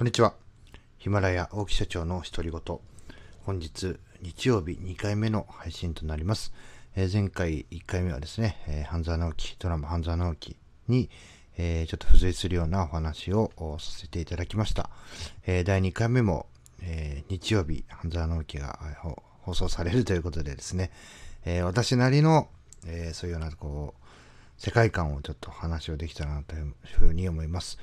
こんにちは。ヒマラヤ大木社長の独り言。本日、日曜日2回目の配信となります。えー、前回1回目はですね、えー、半沢直樹、ドラマ半沢直樹に、えー、ちょっと付随するようなお話をさせていただきました。え第2回目も、え日曜日、半沢直樹が放送されるということでですね、え私なりの、えそういうような、こう、世界観をちょっと話をできたらなというふうに思います。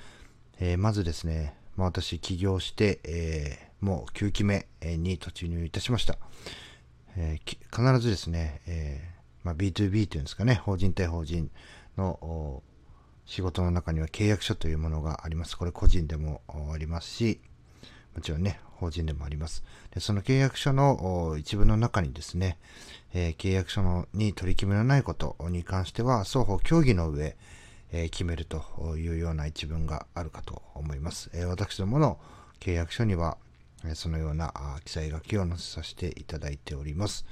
えまずですね、まあ、私起業して、えー、もう9期目に突入いたしました。えー、必ずですね、えーまあ、B2B というんですかね、法人対法人の仕事の中には契約書というものがあります。これ個人でもありますし、もちろんね、法人でもあります。でその契約書の一部の中にですね、えー、契約書のに取り決めのないことに関しては、双方協議の上、え決めるというような一文があるかと思います。え私どもの契約書には、えそのような記載書きを載せさせていただいております。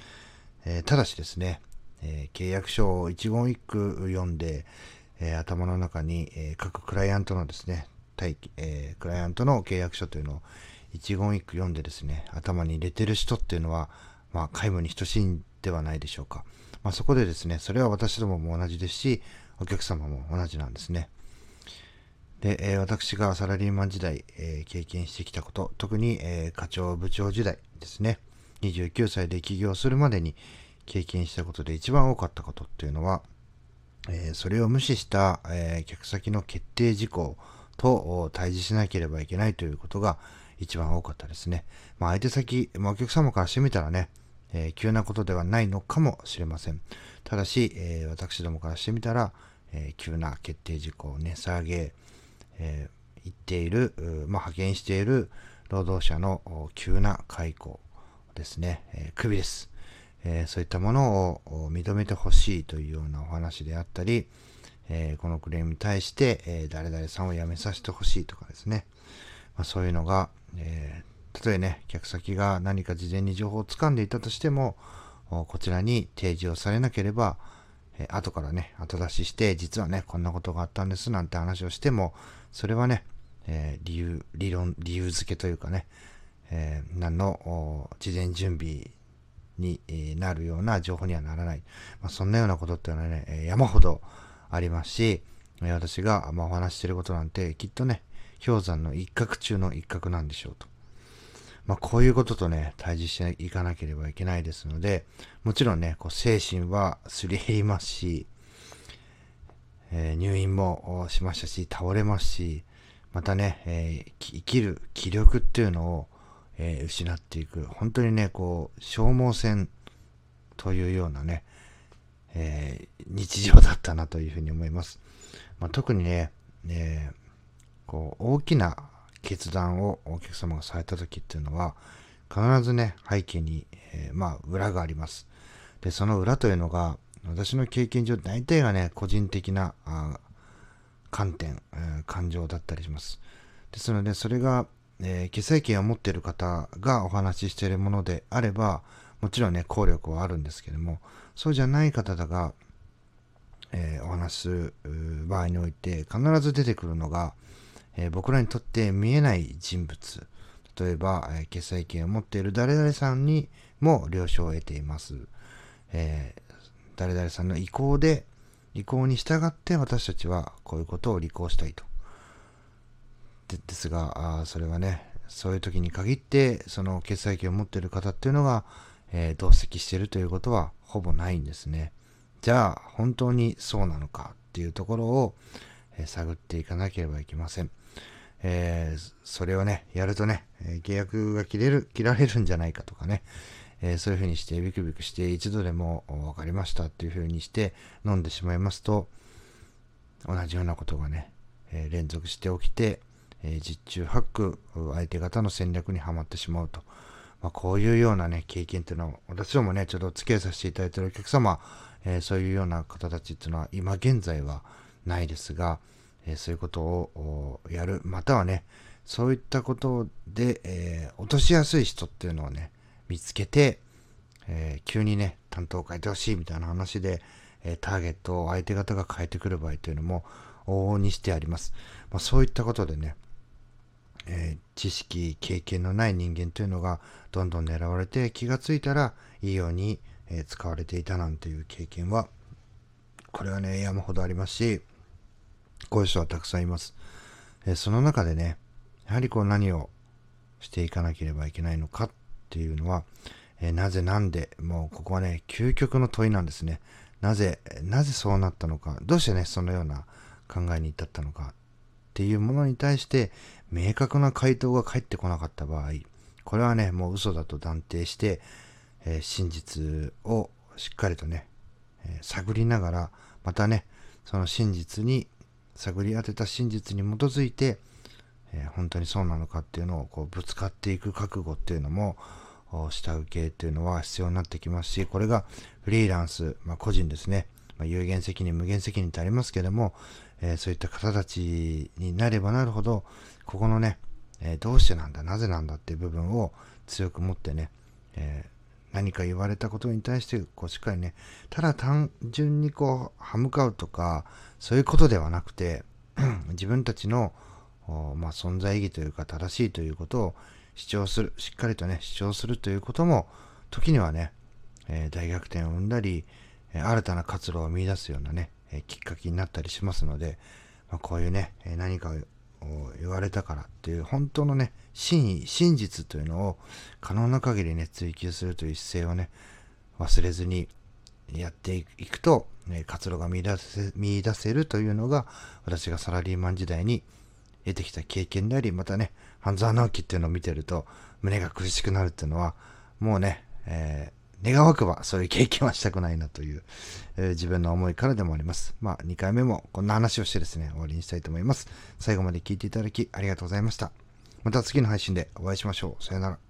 えただしですね、え契約書を一言一句読んで、え頭の中に、え各クライアントのですね、対えクライアントの契約書というのを一言一句読んでですね、頭に入れてる人っていうのは、まあ、皆無に等しいんではないでしょうか。まあ、そこでですね、それは私どもも同じですし、お客様も同じなんですね。で、え、私がサラリーマン時代、え、経験してきたこと、特に、え、課長部長時代ですね、29歳で起業するまでに経験したことで一番多かったことっていうのは、えそれを無視した、え客先の決定事項と対峙しなければいけないということが一番多かったですね。まあ、相手先、まあ、お客様からしてみたらね、え急なことではないのかもしれません。ただし、えー、私どもからしてみたら、えー、急な決定事項、値下げ、えー、言っている、まあ、派遣している労働者の急な解雇ですね、えー、首です、え。そういったものを認めてほしいというようなお話であったり、え、このクレームに対して、え、誰々さんを辞めさせてほしいとかですね、まあ、そういうのが、えー、たとえね、客先が何か事前に情報をつかんでいたとしても、こちらに提示をされなければ、え後からね、後出しして、実はね、こんなことがあったんですなんて話をしても、それはね、えー、理由、理論、理由付けというかね、えー、何の事前準備になるような情報にはならない。まあ、そんなようなことっていうのはね、山ほどありますし、私がまお話ししてることなんて、きっとね、氷山の一角中の一角なんでしょうと。まあ、こういうこととね、対峙していかなければいけないですので、もちろんね、こう精神はすり減りますし、えー、入院もしましたし、倒れますし、またね、えー、生きる気力っていうのを、えー、失っていく、本当にね、こう、消耗戦というようなね、え日常だったなというふうに思います。まあ、特にね、えこう大きな決断をお客様がされた時っていうのは、必ずね、背景に、えー、まあ、裏があります。で、その裏というのが、私の経験上、大体がね、個人的なあ観点、えー、感情だったりします。ですので、それが、えー、決済権を持っている方がお話ししているものであれば、もちろんね、効力はあるんですけども、そうじゃない方だが、えー、お話しする場合において、必ず出てくるのが、えー、僕らにとって見えない人物、例えば、えー、決済権を持っている誰々さんにも了承を得ています。えー、誰々さんの意向で、意向に従って私たちはこういうことを履行したいと。でですがあ、それはね、そういう時に限って、その決済権を持っている方っていうのが、えー、同席しているということはほぼないんですね。じゃあ、本当にそうなのかっていうところを、え、探っていかなければいけません。えー、それをね、やるとね、え契約が切れる、切られるんじゃないかとかね、えー、そういう風にしてビクビクして一度でも分かりましたっていう風にして飲んでしまいますと、同じようなことがね、え、連続して起きて、え実中八九相手方の戦略にはまってしまうと。まあ、こういうようなね、経験っていうのを、私どもね、ちょっと付き合いさせていただいてるお客様、えそういうような方たちっていうのは今現在はないですが、えそういうことをやる、またはね、そういったことで、えー、落としやすい人っていうのをね、見つけて、えー、急にね、担当を変えてほしいみたいな話で、えー、ターゲットを相手方が変えてくる場合というのも往々にしてあります。まあ、そういったことでね、えー、知識、経験のない人間というのがどんどん狙われて気がついたらいいように、えー、使われていたなんていう経験は、これはね、山ほどありますし、こういう人はたくさんいます。え、その中でね、やはりこう何をしていかなければいけないのかっていうのは、えなぜなんで、もうここはね、究極の問いなんですね。なぜ、なぜそうなったのか、どうしてね、そのような考えに至ったのかっていうものに対して明確な回答が返ってこなかった場合、これはね、もう嘘だと断定して、え、真実をしっかりとね、え、探りながら、またね、その真実に、探り当てた真実に基づいて、えー、本当にそうなのかっていうのをこうぶつかっていく覚悟っていうのも、下請けっていうのは必要になってきますし、これがフリーランス、まあ、個人ですね、まあ、有限責任、無限責任ってありますけども、えー、そういった方たちになればなるほど、ここのね、えー、どうしてなんだ、なぜなんだっていう部分を強く持ってね、え、何か言われたことに対して、こうしっかりね、ただ単純にこう、歯向かうとか、そういうことではなくて、自分たちの、まあ、存在意義というか、正しいということを主張する、しっかりとね、主張するということも、時にはね、えー、大逆転を生んだり、新たな活路を見出すようなね、きっかけになったりしますので、まあ、こういうね、何か言われたからっていう本当のね、真意、真実というのを可能な限りね、追求するという姿勢をね、忘れずにやっていくと、ね、活路が見出せ見出せるというのが、私がサラリーマン時代に得てきた経験であり、またね、半沢直樹っていうのを見てると、胸が苦しくなるっていうのは、もうね、えー願わくばそういう経験はしたくないなという、えー、自分の思いからでもあります。まあ、2回目もこんな話をしてですね、終わりにしたいと思います。最後まで聞いていただきありがとうございました。また次の配信でお会いしましょう。さよなら。